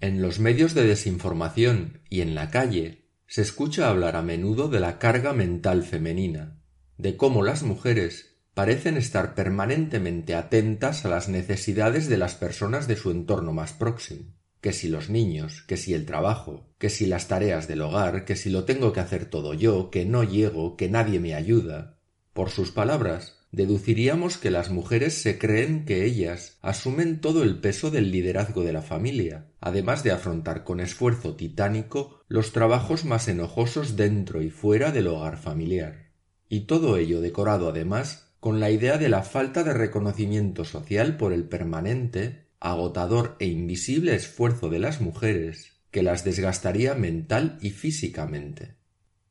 En los medios de desinformación y en la calle se escucha hablar a menudo de la carga mental femenina, de cómo las mujeres parecen estar permanentemente atentas a las necesidades de las personas de su entorno más próximo, que si los niños, que si el trabajo, que si las tareas del hogar, que si lo tengo que hacer todo yo, que no llego, que nadie me ayuda. Por sus palabras, deduciríamos que las mujeres se creen que ellas asumen todo el peso del liderazgo de la familia, además de afrontar con esfuerzo titánico los trabajos más enojosos dentro y fuera del hogar familiar. Y todo ello decorado además con la idea de la falta de reconocimiento social por el permanente, agotador e invisible esfuerzo de las mujeres, que las desgastaría mental y físicamente.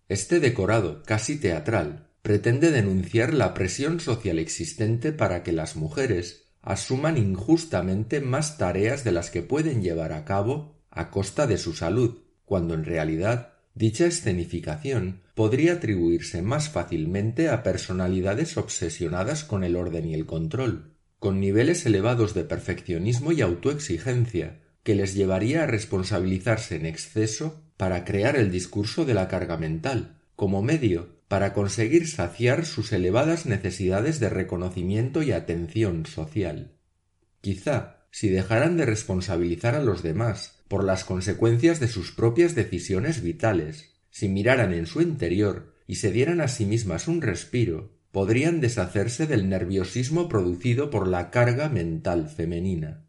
Este decorado casi teatral pretende denunciar la presión social existente para que las mujeres asuman injustamente más tareas de las que pueden llevar a cabo a costa de su salud, cuando en realidad Dicha escenificación podría atribuirse más fácilmente a personalidades obsesionadas con el orden y el control, con niveles elevados de perfeccionismo y autoexigencia, que les llevaría a responsabilizarse en exceso para crear el discurso de la carga mental, como medio para conseguir saciar sus elevadas necesidades de reconocimiento y atención social. Quizá, si dejaran de responsabilizar a los demás por las consecuencias de sus propias decisiones vitales. Si miraran en su interior y se dieran a sí mismas un respiro, podrían deshacerse del nerviosismo producido por la carga mental femenina.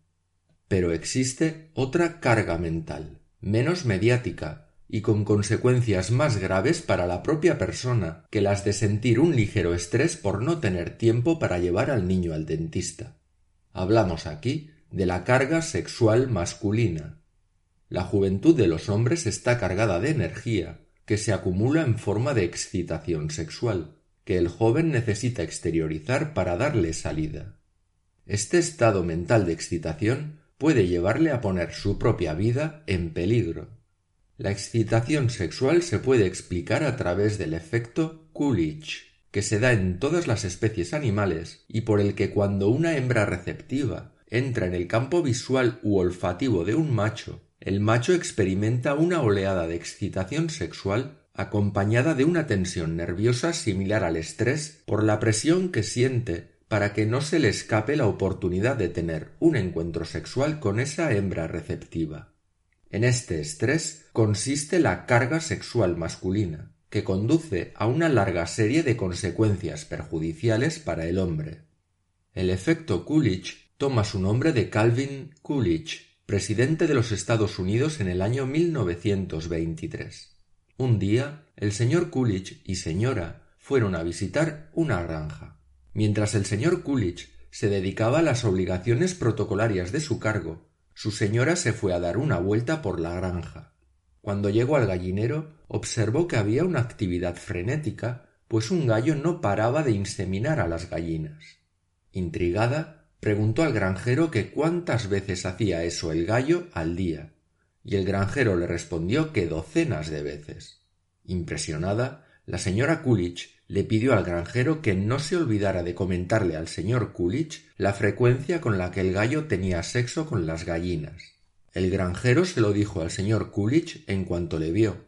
Pero existe otra carga mental, menos mediática y con consecuencias más graves para la propia persona que las de sentir un ligero estrés por no tener tiempo para llevar al niño al dentista. Hablamos aquí de la carga sexual masculina, la juventud de los hombres está cargada de energía que se acumula en forma de excitación sexual, que el joven necesita exteriorizar para darle salida. Este estado mental de excitación puede llevarle a poner su propia vida en peligro. La excitación sexual se puede explicar a través del efecto Coolidge, que se da en todas las especies animales y por el que cuando una hembra receptiva entra en el campo visual u olfativo de un macho el macho experimenta una oleada de excitación sexual acompañada de una tensión nerviosa similar al estrés por la presión que siente para que no se le escape la oportunidad de tener un encuentro sexual con esa hembra receptiva. En este estrés consiste la carga sexual masculina, que conduce a una larga serie de consecuencias perjudiciales para el hombre. El efecto Coolidge toma su nombre de Calvin Coolidge, presidente de los Estados Unidos en el año 1923. Un día, el señor Coolidge y señora fueron a visitar una granja. Mientras el señor Coolidge se dedicaba a las obligaciones protocolarias de su cargo, su señora se fue a dar una vuelta por la granja. Cuando llegó al gallinero, observó que había una actividad frenética, pues un gallo no paraba de inseminar a las gallinas. Intrigada, preguntó al granjero que cuántas veces hacía eso el gallo al día, y el granjero le respondió que docenas de veces. Impresionada, la señora Coolidge le pidió al granjero que no se olvidara de comentarle al señor Coolidge la frecuencia con la que el gallo tenía sexo con las gallinas. El granjero se lo dijo al señor Coolidge en cuanto le vio.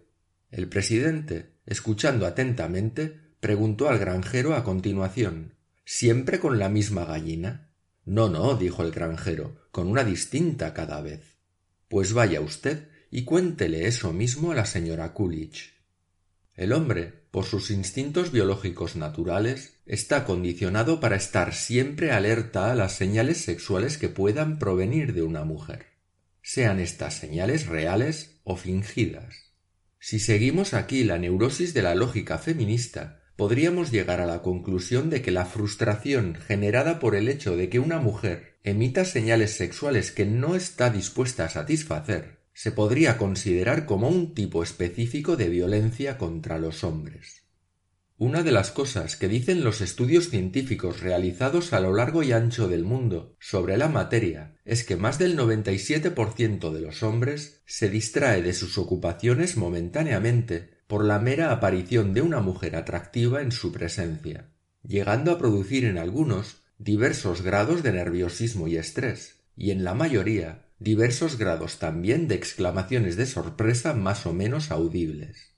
El presidente, escuchando atentamente, preguntó al granjero a continuación ¿Siempre con la misma gallina? No, no, dijo el granjero, con una distinta cada vez. Pues vaya usted y cuéntele eso mismo a la señora Coolidge. El hombre, por sus instintos biológicos naturales, está condicionado para estar siempre alerta a las señales sexuales que puedan provenir de una mujer, sean estas señales reales o fingidas. Si seguimos aquí la neurosis de la lógica feminista, podríamos llegar a la conclusión de que la frustración generada por el hecho de que una mujer emita señales sexuales que no está dispuesta a satisfacer se podría considerar como un tipo específico de violencia contra los hombres. Una de las cosas que dicen los estudios científicos realizados a lo largo y ancho del mundo sobre la materia es que más del 97% de los hombres se distrae de sus ocupaciones momentáneamente por la mera aparición de una mujer atractiva en su presencia, llegando a producir en algunos diversos grados de nerviosismo y estrés, y en la mayoría diversos grados también de exclamaciones de sorpresa más o menos audibles.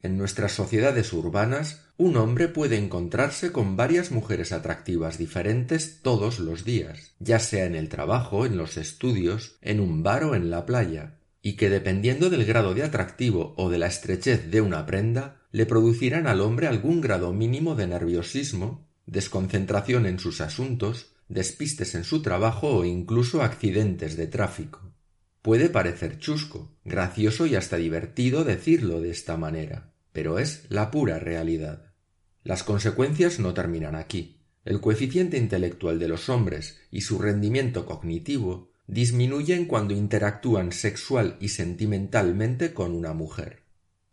En nuestras sociedades urbanas, un hombre puede encontrarse con varias mujeres atractivas diferentes todos los días, ya sea en el trabajo, en los estudios, en un bar o en la playa, y que dependiendo del grado de atractivo o de la estrechez de una prenda, le producirán al hombre algún grado mínimo de nerviosismo, desconcentración en sus asuntos, despistes en su trabajo o incluso accidentes de tráfico. Puede parecer chusco, gracioso y hasta divertido decirlo de esta manera, pero es la pura realidad. Las consecuencias no terminan aquí. El coeficiente intelectual de los hombres y su rendimiento cognitivo disminuyen cuando interactúan sexual y sentimentalmente con una mujer.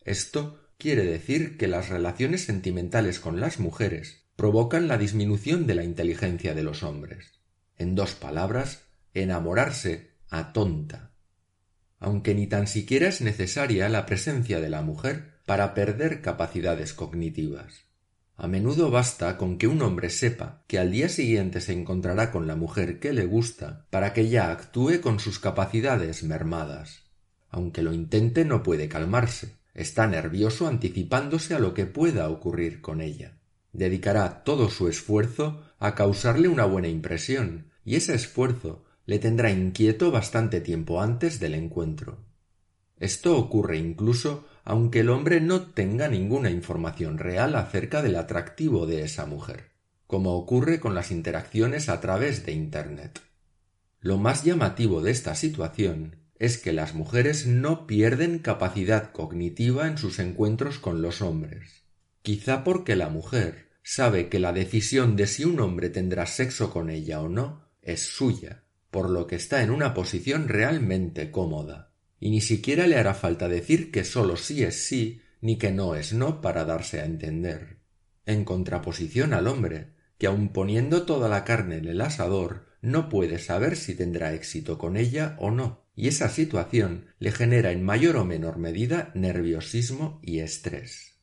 Esto quiere decir que las relaciones sentimentales con las mujeres provocan la disminución de la inteligencia de los hombres. En dos palabras, enamorarse atonta. Aunque ni tan siquiera es necesaria la presencia de la mujer para perder capacidades cognitivas. A menudo basta con que un hombre sepa que al día siguiente se encontrará con la mujer que le gusta para que ya actúe con sus capacidades mermadas. Aunque lo intente no puede calmarse. Está nervioso anticipándose a lo que pueda ocurrir con ella. Dedicará todo su esfuerzo a causarle una buena impresión, y ese esfuerzo le tendrá inquieto bastante tiempo antes del encuentro. Esto ocurre incluso aunque el hombre no tenga ninguna información real acerca del atractivo de esa mujer, como ocurre con las interacciones a través de Internet. Lo más llamativo de esta situación es que las mujeres no pierden capacidad cognitiva en sus encuentros con los hombres, quizá porque la mujer sabe que la decisión de si un hombre tendrá sexo con ella o no es suya, por lo que está en una posición realmente cómoda y ni siquiera le hará falta decir que sólo sí es sí ni que no es no para darse a entender. En contraposición al hombre, que aun poniendo toda la carne en el asador, no puede saber si tendrá éxito con ella o no, y esa situación le genera en mayor o menor medida nerviosismo y estrés.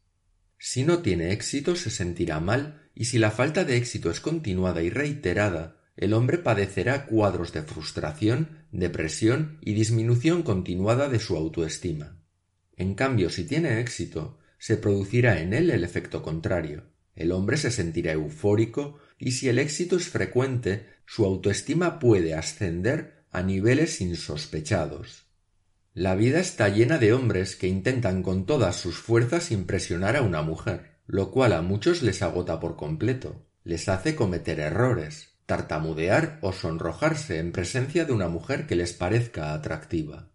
Si no tiene éxito se sentirá mal, y si la falta de éxito es continuada y reiterada, el hombre padecerá cuadros de frustración, depresión y disminución continuada de su autoestima. En cambio, si tiene éxito, se producirá en él el efecto contrario. El hombre se sentirá eufórico y si el éxito es frecuente, su autoestima puede ascender a niveles insospechados. La vida está llena de hombres que intentan con todas sus fuerzas impresionar a una mujer, lo cual a muchos les agota por completo, les hace cometer errores, tartamudear o sonrojarse en presencia de una mujer que les parezca atractiva.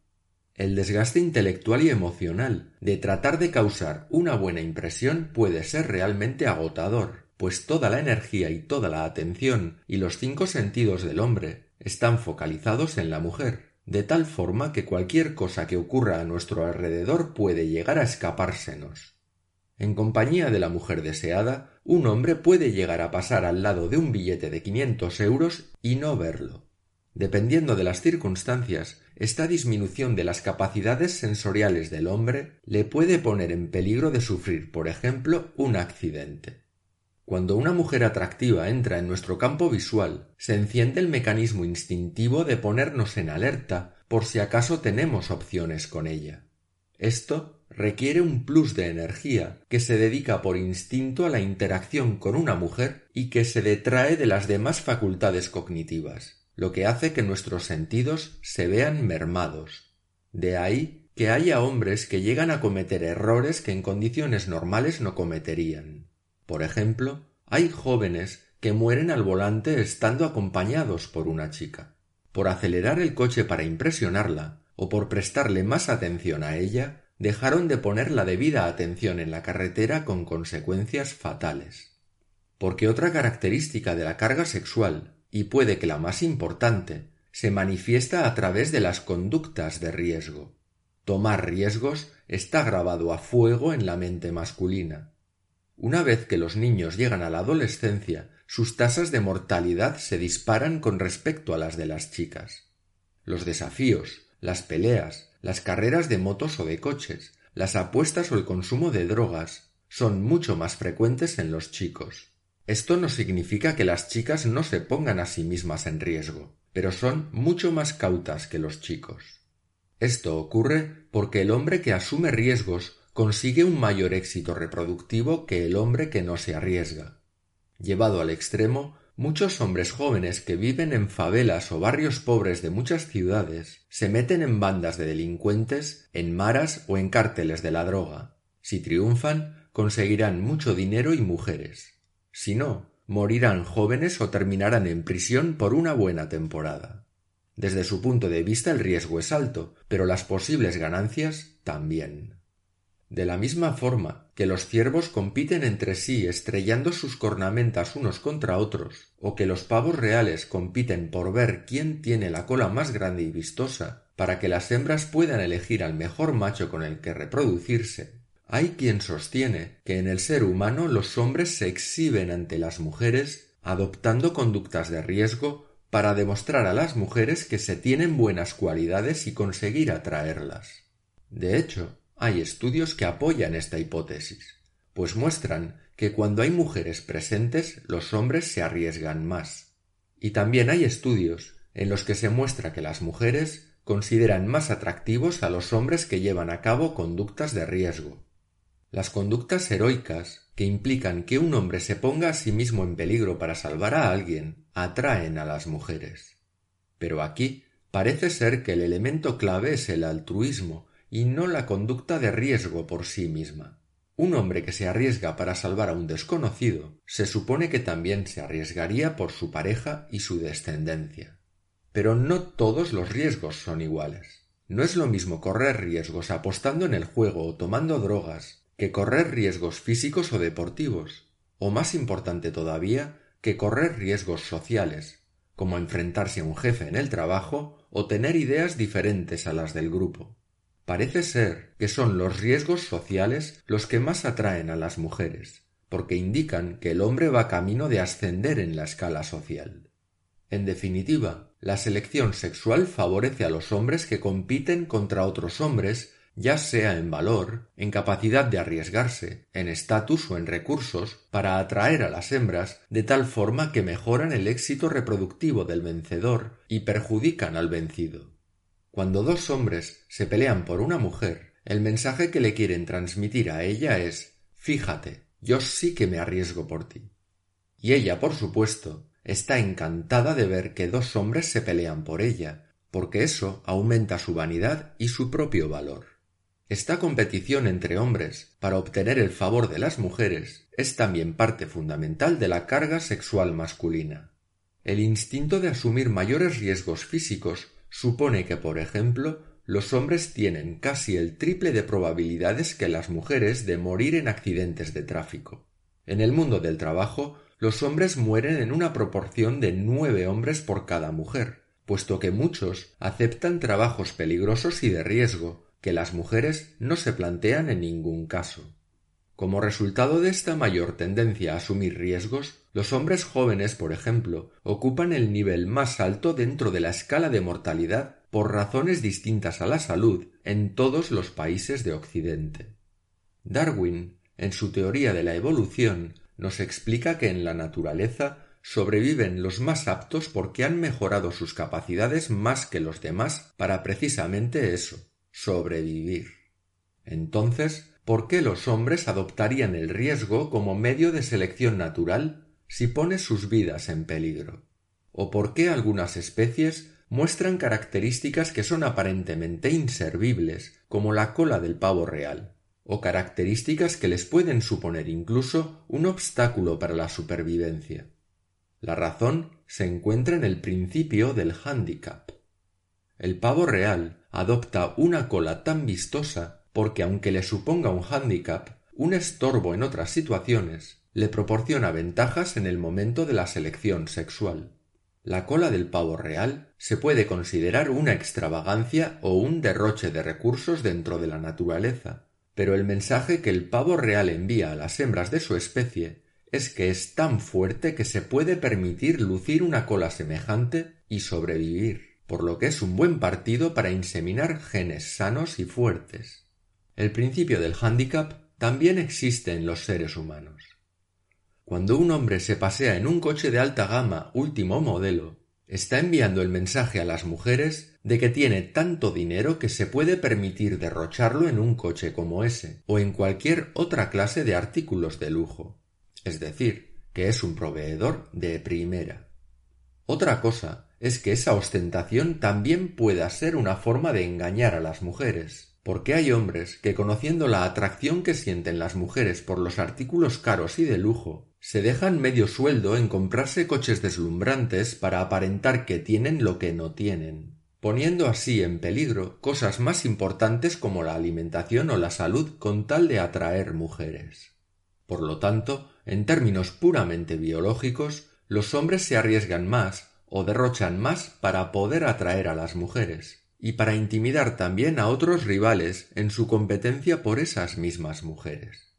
El desgaste intelectual y emocional de tratar de causar una buena impresión puede ser realmente agotador, pues toda la energía y toda la atención y los cinco sentidos del hombre están focalizados en la mujer, de tal forma que cualquier cosa que ocurra a nuestro alrededor puede llegar a escapársenos. En compañía de la mujer deseada, un hombre puede llegar a pasar al lado de un billete de quinientos euros y no verlo. Dependiendo de las circunstancias, esta disminución de las capacidades sensoriales del hombre le puede poner en peligro de sufrir, por ejemplo, un accidente. Cuando una mujer atractiva entra en nuestro campo visual, se enciende el mecanismo instintivo de ponernos en alerta por si acaso tenemos opciones con ella. Esto requiere un plus de energía que se dedica por instinto a la interacción con una mujer y que se detrae de las demás facultades cognitivas, lo que hace que nuestros sentidos se vean mermados. De ahí que haya hombres que llegan a cometer errores que en condiciones normales no cometerían. Por ejemplo, hay jóvenes que mueren al volante estando acompañados por una chica. Por acelerar el coche para impresionarla, o por prestarle más atención a ella, dejaron de poner la debida atención en la carretera con consecuencias fatales. Porque otra característica de la carga sexual, y puede que la más importante, se manifiesta a través de las conductas de riesgo. Tomar riesgos está grabado a fuego en la mente masculina. Una vez que los niños llegan a la adolescencia, sus tasas de mortalidad se disparan con respecto a las de las chicas. Los desafíos, las peleas, las carreras de motos o de coches, las apuestas o el consumo de drogas son mucho más frecuentes en los chicos. Esto no significa que las chicas no se pongan a sí mismas en riesgo. pero son mucho más cautas que los chicos. Esto ocurre porque el hombre que asume riesgos consigue un mayor éxito reproductivo que el hombre que no se arriesga. Llevado al extremo, muchos hombres jóvenes que viven en favelas o barrios pobres de muchas ciudades se meten en bandas de delincuentes, en maras o en cárteles de la droga. Si triunfan, conseguirán mucho dinero y mujeres. Si no, morirán jóvenes o terminarán en prisión por una buena temporada. Desde su punto de vista el riesgo es alto, pero las posibles ganancias también. De la misma forma que los ciervos compiten entre sí estrellando sus cornamentas unos contra otros, o que los pavos reales compiten por ver quién tiene la cola más grande y vistosa, para que las hembras puedan elegir al mejor macho con el que reproducirse, hay quien sostiene que en el ser humano los hombres se exhiben ante las mujeres adoptando conductas de riesgo para demostrar a las mujeres que se tienen buenas cualidades y conseguir atraerlas. De hecho, hay estudios que apoyan esta hipótesis, pues muestran que cuando hay mujeres presentes los hombres se arriesgan más. Y también hay estudios en los que se muestra que las mujeres consideran más atractivos a los hombres que llevan a cabo conductas de riesgo. Las conductas heroicas, que implican que un hombre se ponga a sí mismo en peligro para salvar a alguien, atraen a las mujeres. Pero aquí parece ser que el elemento clave es el altruismo y no la conducta de riesgo por sí misma. Un hombre que se arriesga para salvar a un desconocido se supone que también se arriesgaría por su pareja y su descendencia. Pero no todos los riesgos son iguales. No es lo mismo correr riesgos apostando en el juego o tomando drogas que correr riesgos físicos o deportivos, o más importante todavía, que correr riesgos sociales, como enfrentarse a un jefe en el trabajo o tener ideas diferentes a las del grupo. Parece ser que son los riesgos sociales los que más atraen a las mujeres, porque indican que el hombre va camino de ascender en la escala social. En definitiva, la selección sexual favorece a los hombres que compiten contra otros hombres ya sea en valor, en capacidad de arriesgarse, en estatus o en recursos, para atraer a las hembras de tal forma que mejoran el éxito reproductivo del vencedor y perjudican al vencido. Cuando dos hombres se pelean por una mujer, el mensaje que le quieren transmitir a ella es Fíjate, yo sí que me arriesgo por ti. Y ella, por supuesto, está encantada de ver que dos hombres se pelean por ella, porque eso aumenta su vanidad y su propio valor. Esta competición entre hombres para obtener el favor de las mujeres es también parte fundamental de la carga sexual masculina. El instinto de asumir mayores riesgos físicos supone que, por ejemplo, los hombres tienen casi el triple de probabilidades que las mujeres de morir en accidentes de tráfico. En el mundo del trabajo, los hombres mueren en una proporción de nueve hombres por cada mujer, puesto que muchos aceptan trabajos peligrosos y de riesgo, que las mujeres no se plantean en ningún caso. Como resultado de esta mayor tendencia a asumir riesgos, los hombres jóvenes, por ejemplo, ocupan el nivel más alto dentro de la escala de mortalidad por razones distintas a la salud en todos los países de Occidente. Darwin, en su teoría de la evolución, nos explica que en la naturaleza sobreviven los más aptos porque han mejorado sus capacidades más que los demás para precisamente eso, sobrevivir. Entonces, ¿por qué los hombres adoptarían el riesgo como medio de selección natural si pone sus vidas en peligro? ¿O por qué algunas especies muestran características que son aparentemente inservibles, como la cola del pavo real, o características que les pueden suponer incluso un obstáculo para la supervivencia? La razón se encuentra en el principio del handicap. El pavo real adopta una cola tan vistosa porque aunque le suponga un hándicap, un estorbo en otras situaciones, le proporciona ventajas en el momento de la selección sexual. La cola del pavo real se puede considerar una extravagancia o un derroche de recursos dentro de la naturaleza, pero el mensaje que el pavo real envía a las hembras de su especie es que es tan fuerte que se puede permitir lucir una cola semejante y sobrevivir por lo que es un buen partido para inseminar genes sanos y fuertes. El principio del hándicap también existe en los seres humanos. Cuando un hombre se pasea en un coche de alta gama último modelo, está enviando el mensaje a las mujeres de que tiene tanto dinero que se puede permitir derrocharlo en un coche como ese o en cualquier otra clase de artículos de lujo. Es decir, que es un proveedor de primera. Otra cosa es que esa ostentación también pueda ser una forma de engañar a las mujeres, porque hay hombres que conociendo la atracción que sienten las mujeres por los artículos caros y de lujo, se dejan medio sueldo en comprarse coches deslumbrantes para aparentar que tienen lo que no tienen, poniendo así en peligro cosas más importantes como la alimentación o la salud con tal de atraer mujeres. Por lo tanto, en términos puramente biológicos, los hombres se arriesgan más o derrochan más para poder atraer a las mujeres y para intimidar también a otros rivales en su competencia por esas mismas mujeres.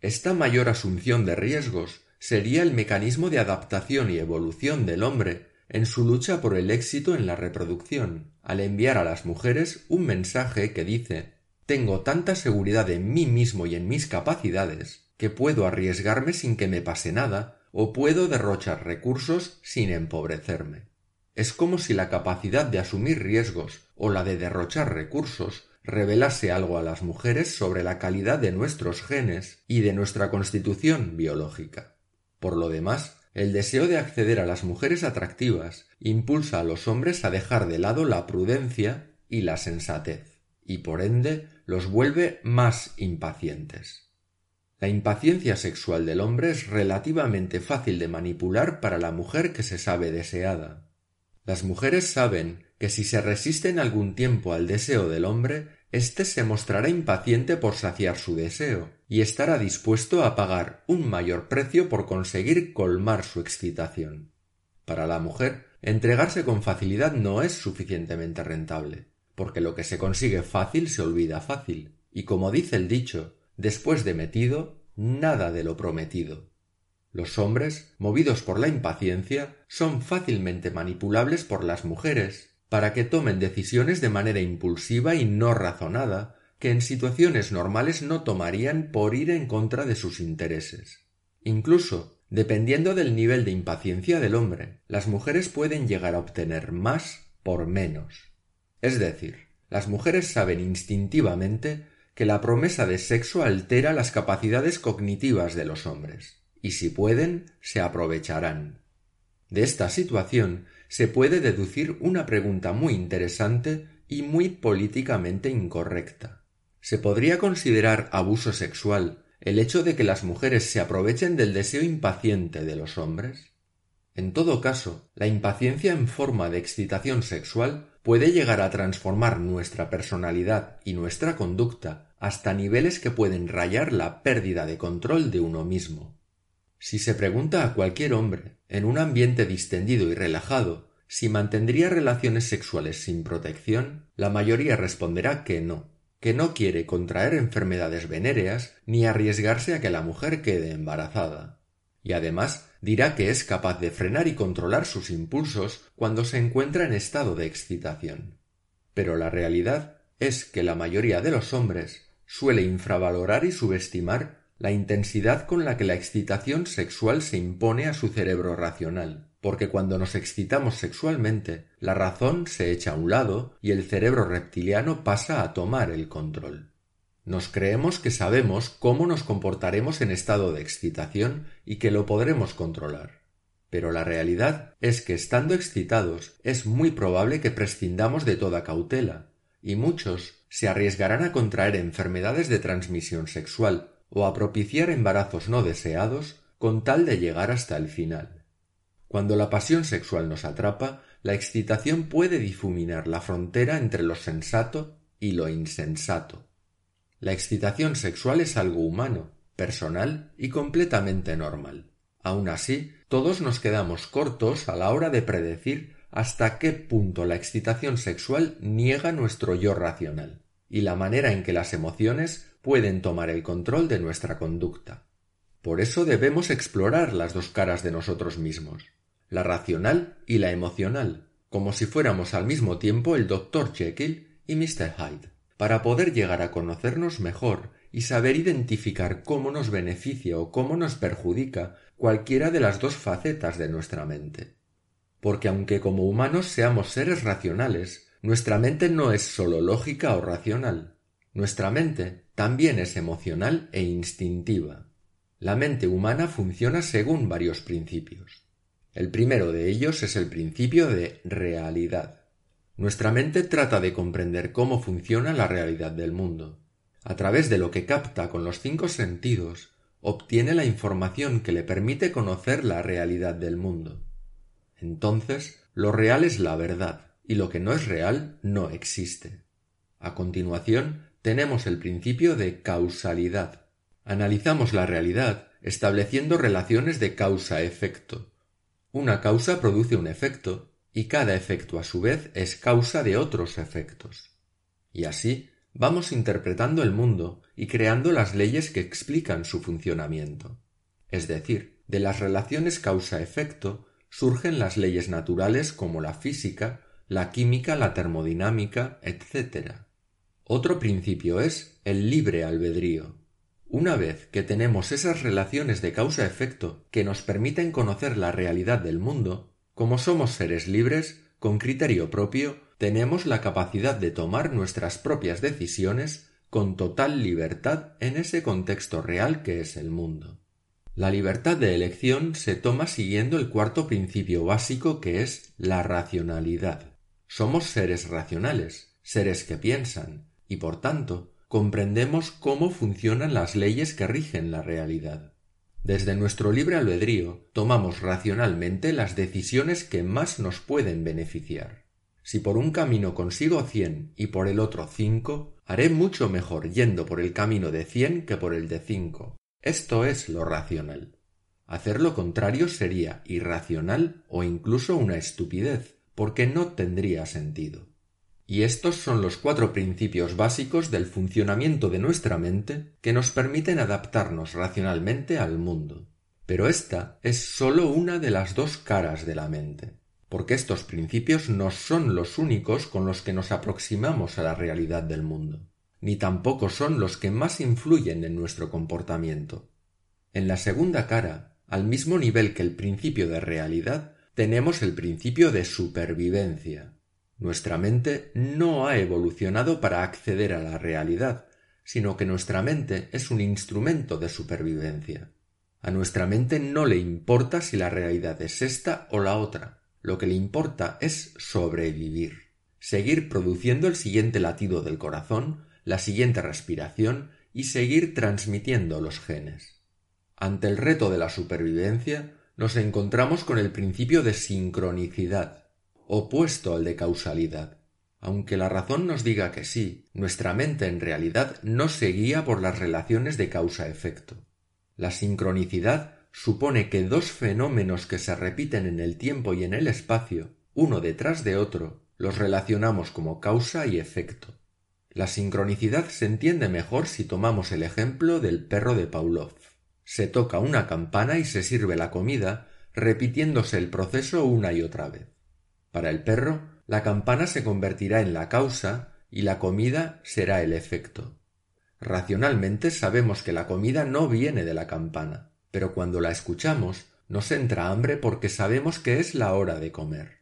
Esta mayor asunción de riesgos sería el mecanismo de adaptación y evolución del hombre en su lucha por el éxito en la reproducción, al enviar a las mujeres un mensaje que dice tengo tanta seguridad en mí mismo y en mis capacidades que puedo arriesgarme sin que me pase nada o puedo derrochar recursos sin empobrecerme. Es como si la capacidad de asumir riesgos o la de derrochar recursos revelase algo a las mujeres sobre la calidad de nuestros genes y de nuestra constitución biológica. Por lo demás, el deseo de acceder a las mujeres atractivas impulsa a los hombres a dejar de lado la prudencia y la sensatez, y por ende los vuelve más impacientes. La impaciencia sexual del hombre es relativamente fácil de manipular para la mujer que se sabe deseada. Las mujeres saben que si se resisten algún tiempo al deseo del hombre, éste se mostrará impaciente por saciar su deseo y estará dispuesto a pagar un mayor precio por conseguir colmar su excitación. Para la mujer, entregarse con facilidad no es suficientemente rentable, porque lo que se consigue fácil se olvida fácil, y como dice el dicho, después de metido, nada de lo prometido. Los hombres, movidos por la impaciencia, son fácilmente manipulables por las mujeres, para que tomen decisiones de manera impulsiva y no razonada, que en situaciones normales no tomarían por ir en contra de sus intereses. Incluso, dependiendo del nivel de impaciencia del hombre, las mujeres pueden llegar a obtener más por menos. Es decir, las mujeres saben instintivamente que la promesa de sexo altera las capacidades cognitivas de los hombres, y si pueden, se aprovecharán. De esta situación se puede deducir una pregunta muy interesante y muy políticamente incorrecta. ¿Se podría considerar abuso sexual el hecho de que las mujeres se aprovechen del deseo impaciente de los hombres? En todo caso, la impaciencia en forma de excitación sexual puede llegar a transformar nuestra personalidad y nuestra conducta hasta niveles que pueden rayar la pérdida de control de uno mismo. Si se pregunta a cualquier hombre, en un ambiente distendido y relajado, si mantendría relaciones sexuales sin protección, la mayoría responderá que no, que no quiere contraer enfermedades venéreas ni arriesgarse a que la mujer quede embarazada. Y además dirá que es capaz de frenar y controlar sus impulsos cuando se encuentra en estado de excitación. Pero la realidad es que la mayoría de los hombres suele infravalorar y subestimar la intensidad con la que la excitación sexual se impone a su cerebro racional, porque cuando nos excitamos sexualmente, la razón se echa a un lado y el cerebro reptiliano pasa a tomar el control. Nos creemos que sabemos cómo nos comportaremos en estado de excitación y que lo podremos controlar. Pero la realidad es que estando excitados es muy probable que prescindamos de toda cautela, y muchos se arriesgarán a contraer enfermedades de transmisión sexual o a propiciar embarazos no deseados con tal de llegar hasta el final. Cuando la pasión sexual nos atrapa, la excitación puede difuminar la frontera entre lo sensato y lo insensato. La excitación sexual es algo humano, personal y completamente normal. Aun así, todos nos quedamos cortos a la hora de predecir hasta qué punto la excitación sexual niega nuestro yo racional y la manera en que las emociones pueden tomar el control de nuestra conducta. Por eso debemos explorar las dos caras de nosotros mismos, la racional y la emocional, como si fuéramos al mismo tiempo el Dr. Jekyll y Mr. Hyde, para poder llegar a conocernos mejor y saber identificar cómo nos beneficia o cómo nos perjudica cualquiera de las dos facetas de nuestra mente. porque aunque como humanos seamos seres racionales, nuestra mente no es sólo lógica o racional. Nuestra mente también es emocional e instintiva. La mente humana funciona según varios principios. El primero de ellos es el principio de realidad. Nuestra mente trata de comprender cómo funciona la realidad del mundo. A través de lo que capta con los cinco sentidos, obtiene la información que le permite conocer la realidad del mundo. Entonces, lo real es la verdad, y lo que no es real no existe. A continuación, tenemos el principio de causalidad. Analizamos la realidad estableciendo relaciones de causa-efecto. Una causa produce un efecto, y cada efecto a su vez es causa de otros efectos. Y así vamos interpretando el mundo y creando las leyes que explican su funcionamiento. Es decir, de las relaciones causa-efecto surgen las leyes naturales como la física, la química, la termodinámica, etc. Otro principio es el libre albedrío. Una vez que tenemos esas relaciones de causa-efecto que nos permiten conocer la realidad del mundo, como somos seres libres, con criterio propio, tenemos la capacidad de tomar nuestras propias decisiones con total libertad en ese contexto real que es el mundo. La libertad de elección se toma siguiendo el cuarto principio básico que es la racionalidad. Somos seres racionales, seres que piensan, y por tanto comprendemos cómo funcionan las leyes que rigen la realidad. Desde nuestro libre albedrío tomamos racionalmente las decisiones que más nos pueden beneficiar. Si por un camino consigo cien y por el otro cinco, haré mucho mejor yendo por el camino de cien que por el de cinco. Esto es lo racional. Hacer lo contrario sería irracional o incluso una estupidez, porque no tendría sentido. Y estos son los cuatro principios básicos del funcionamiento de nuestra mente que nos permiten adaptarnos racionalmente al mundo. Pero esta es sólo una de las dos caras de la mente porque estos principios no son los únicos con los que nos aproximamos a la realidad del mundo, ni tampoco son los que más influyen en nuestro comportamiento. En la segunda cara, al mismo nivel que el principio de realidad, tenemos el principio de supervivencia. Nuestra mente no ha evolucionado para acceder a la realidad, sino que nuestra mente es un instrumento de supervivencia. A nuestra mente no le importa si la realidad es esta o la otra, lo que le importa es sobrevivir, seguir produciendo el siguiente latido del corazón, la siguiente respiración y seguir transmitiendo los genes. Ante el reto de la supervivencia, nos encontramos con el principio de sincronicidad, opuesto al de causalidad. Aunque la razón nos diga que sí, nuestra mente en realidad no se guía por las relaciones de causa-efecto. La sincronicidad supone que dos fenómenos que se repiten en el tiempo y en el espacio, uno detrás de otro, los relacionamos como causa y efecto. La sincronicidad se entiende mejor si tomamos el ejemplo del perro de Pavlov. Se toca una campana y se sirve la comida, repitiéndose el proceso una y otra vez. Para el perro, la campana se convertirá en la causa y la comida será el efecto. Racionalmente sabemos que la comida no viene de la campana, pero cuando la escuchamos nos entra hambre porque sabemos que es la hora de comer.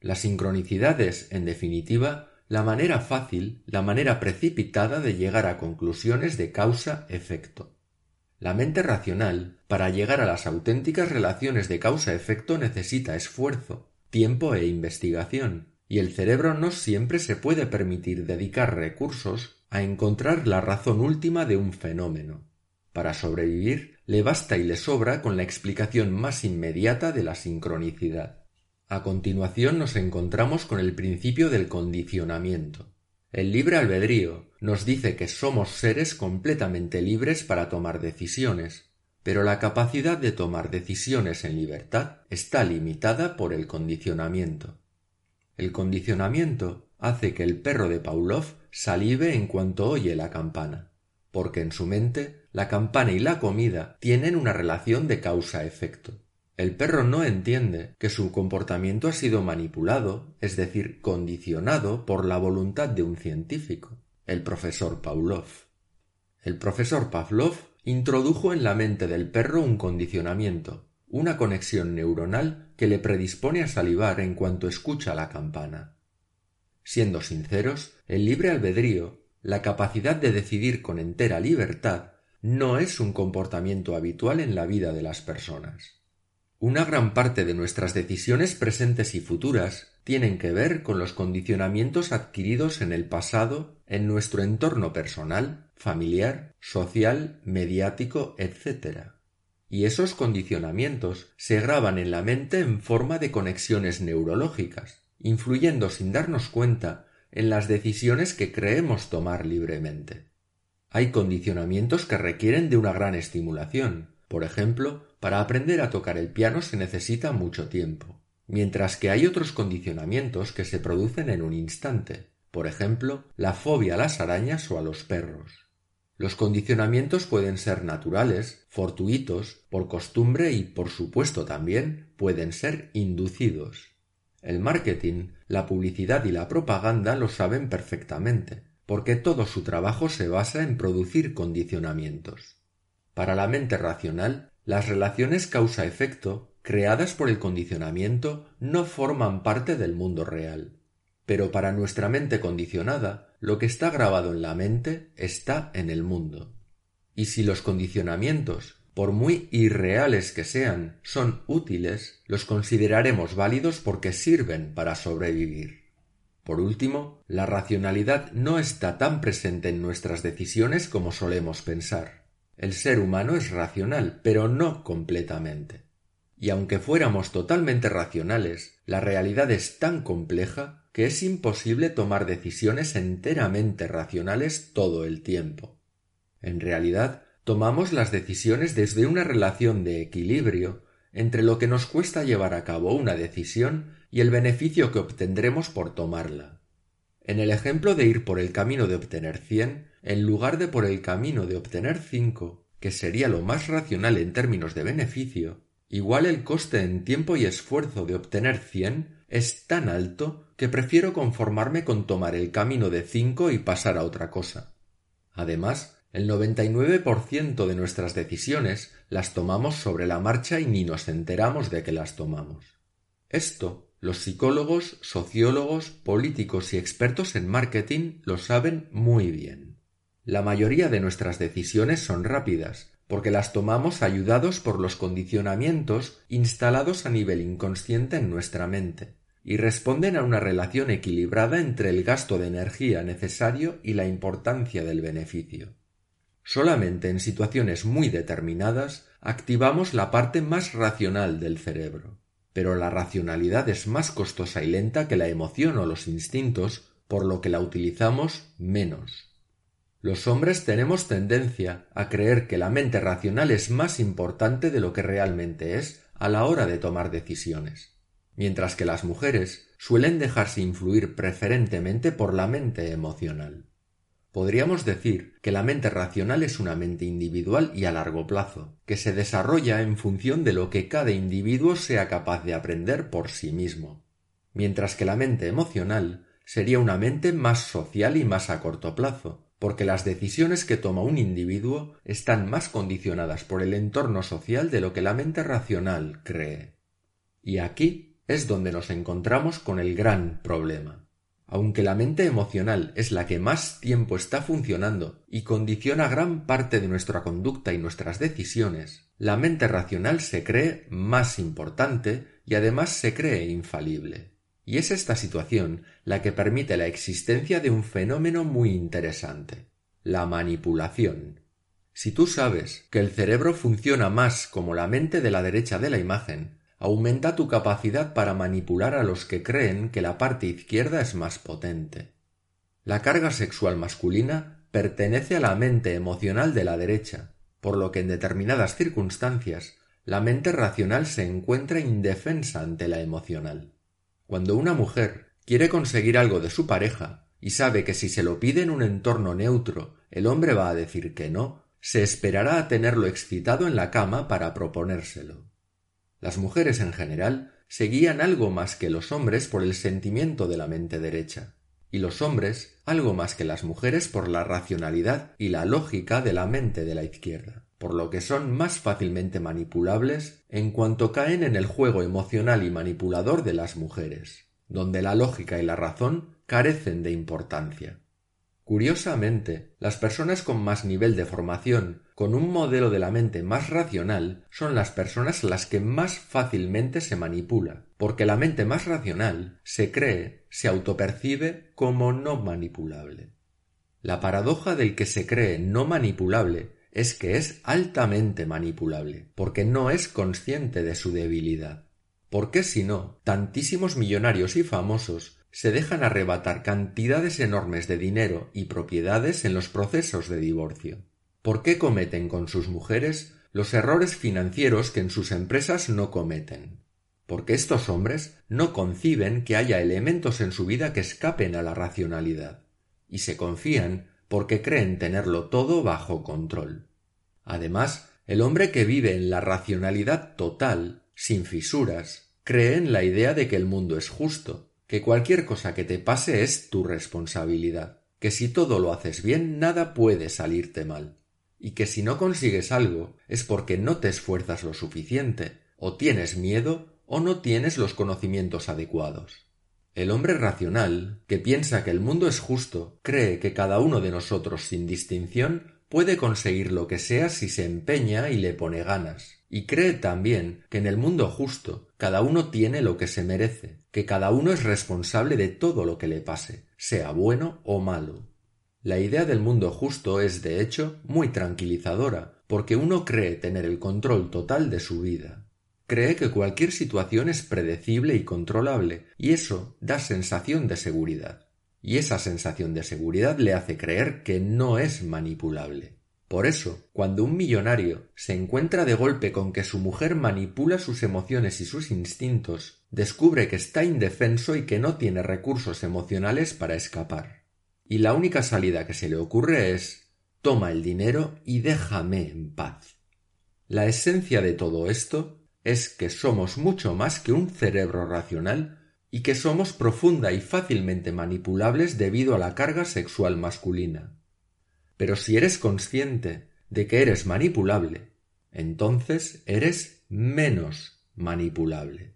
La sincronicidad es, en definitiva, la manera fácil, la manera precipitada de llegar a conclusiones de causa-efecto. La mente racional, para llegar a las auténticas relaciones de causa-efecto, necesita esfuerzo, tiempo e investigación, y el cerebro no siempre se puede permitir dedicar recursos a encontrar la razón última de un fenómeno. Para sobrevivir le basta y le sobra con la explicación más inmediata de la sincronicidad. A continuación nos encontramos con el principio del condicionamiento. El libre albedrío nos dice que somos seres completamente libres para tomar decisiones, pero la capacidad de tomar decisiones en libertad está limitada por el condicionamiento. El condicionamiento hace que el perro de Pavlov salive en cuanto oye la campana porque en su mente la campana y la comida tienen una relación de causa-efecto. El perro no entiende que su comportamiento ha sido manipulado, es decir, condicionado por la voluntad de un científico, el profesor Pavlov. El profesor Pavlov introdujo en la mente del perro un condicionamiento, una conexión neuronal que le predispone a salivar en cuanto escucha la campana. Siendo sinceros, el libre albedrío, la capacidad de decidir con entera libertad, no es un comportamiento habitual en la vida de las personas. Una gran parte de nuestras decisiones presentes y futuras tienen que ver con los condicionamientos adquiridos en el pasado en nuestro entorno personal, familiar, social, mediático, etc. Y esos condicionamientos se graban en la mente en forma de conexiones neurológicas, influyendo sin darnos cuenta en las decisiones que creemos tomar libremente. Hay condicionamientos que requieren de una gran estimulación. Por ejemplo, para aprender a tocar el piano se necesita mucho tiempo, mientras que hay otros condicionamientos que se producen en un instante. Por ejemplo, la fobia a las arañas o a los perros. Los condicionamientos pueden ser naturales, fortuitos, por costumbre y, por supuesto, también pueden ser inducidos. El marketing, la publicidad y la propaganda lo saben perfectamente porque todo su trabajo se basa en producir condicionamientos. Para la mente racional, las relaciones causa-efecto creadas por el condicionamiento no forman parte del mundo real. Pero para nuestra mente condicionada, lo que está grabado en la mente está en el mundo. Y si los condicionamientos, por muy irreales que sean, son útiles, los consideraremos válidos porque sirven para sobrevivir. Por último, la racionalidad no está tan presente en nuestras decisiones como solemos pensar. El ser humano es racional, pero no completamente. Y aunque fuéramos totalmente racionales, la realidad es tan compleja que es imposible tomar decisiones enteramente racionales todo el tiempo. En realidad, tomamos las decisiones desde una relación de equilibrio entre lo que nos cuesta llevar a cabo una decisión y el beneficio que obtendremos por tomarla. En el ejemplo de ir por el camino de obtener cien, en lugar de por el camino de obtener cinco, que sería lo más racional en términos de beneficio, igual el coste en tiempo y esfuerzo de obtener cien es tan alto que prefiero conformarme con tomar el camino de cinco y pasar a otra cosa. Además, el 99% de nuestras decisiones las tomamos sobre la marcha y ni nos enteramos de que las tomamos. Esto los psicólogos, sociólogos, políticos y expertos en marketing lo saben muy bien. La mayoría de nuestras decisiones son rápidas, porque las tomamos ayudados por los condicionamientos instalados a nivel inconsciente en nuestra mente, y responden a una relación equilibrada entre el gasto de energía necesario y la importancia del beneficio. Solamente en situaciones muy determinadas activamos la parte más racional del cerebro pero la racionalidad es más costosa y lenta que la emoción o los instintos, por lo que la utilizamos menos. Los hombres tenemos tendencia a creer que la mente racional es más importante de lo que realmente es a la hora de tomar decisiones, mientras que las mujeres suelen dejarse influir preferentemente por la mente emocional. Podríamos decir que la mente racional es una mente individual y a largo plazo, que se desarrolla en función de lo que cada individuo sea capaz de aprender por sí mismo, mientras que la mente emocional sería una mente más social y más a corto plazo, porque las decisiones que toma un individuo están más condicionadas por el entorno social de lo que la mente racional cree. Y aquí es donde nos encontramos con el gran problema. Aunque la mente emocional es la que más tiempo está funcionando y condiciona gran parte de nuestra conducta y nuestras decisiones, la mente racional se cree más importante y además se cree infalible. Y es esta situación la que permite la existencia de un fenómeno muy interesante, la manipulación. Si tú sabes que el cerebro funciona más como la mente de la derecha de la imagen, aumenta tu capacidad para manipular a los que creen que la parte izquierda es más potente. La carga sexual masculina pertenece a la mente emocional de la derecha, por lo que en determinadas circunstancias la mente racional se encuentra indefensa ante la emocional. Cuando una mujer quiere conseguir algo de su pareja y sabe que si se lo pide en un entorno neutro el hombre va a decir que no, se esperará a tenerlo excitado en la cama para proponérselo. Las mujeres en general seguían algo más que los hombres por el sentimiento de la mente derecha, y los hombres algo más que las mujeres por la racionalidad y la lógica de la mente de la izquierda. Por lo que son más fácilmente manipulables en cuanto caen en el juego emocional y manipulador de las mujeres, donde la lógica y la razón carecen de importancia. Curiosamente, las personas con más nivel de formación, con un modelo de la mente más racional, son las personas las que más fácilmente se manipula, porque la mente más racional se cree, se autopercibe como no manipulable. La paradoja del que se cree no manipulable es que es altamente manipulable, porque no es consciente de su debilidad. ¿Por qué si no, tantísimos millonarios y famosos se dejan arrebatar cantidades enormes de dinero y propiedades en los procesos de divorcio? ¿Por qué cometen con sus mujeres los errores financieros que en sus empresas no cometen? Porque estos hombres no conciben que haya elementos en su vida que escapen a la racionalidad, y se confían porque creen tenerlo todo bajo control. Además, el hombre que vive en la racionalidad total, sin fisuras, cree en la idea de que el mundo es justo, que cualquier cosa que te pase es tu responsabilidad, que si todo lo haces bien nada puede salirte mal, y que si no consigues algo es porque no te esfuerzas lo suficiente, o tienes miedo o no tienes los conocimientos adecuados. El hombre racional, que piensa que el mundo es justo, cree que cada uno de nosotros sin distinción puede conseguir lo que sea si se empeña y le pone ganas. Y cree también que en el mundo justo cada uno tiene lo que se merece, que cada uno es responsable de todo lo que le pase, sea bueno o malo. La idea del mundo justo es, de hecho, muy tranquilizadora, porque uno cree tener el control total de su vida. Cree que cualquier situación es predecible y controlable, y eso da sensación de seguridad. Y esa sensación de seguridad le hace creer que no es manipulable. Por eso, cuando un millonario se encuentra de golpe con que su mujer manipula sus emociones y sus instintos, descubre que está indefenso y que no tiene recursos emocionales para escapar. Y la única salida que se le ocurre es toma el dinero y déjame en paz. La esencia de todo esto es que somos mucho más que un cerebro racional y que somos profunda y fácilmente manipulables debido a la carga sexual masculina. Pero si eres consciente de que eres manipulable, entonces eres menos manipulable.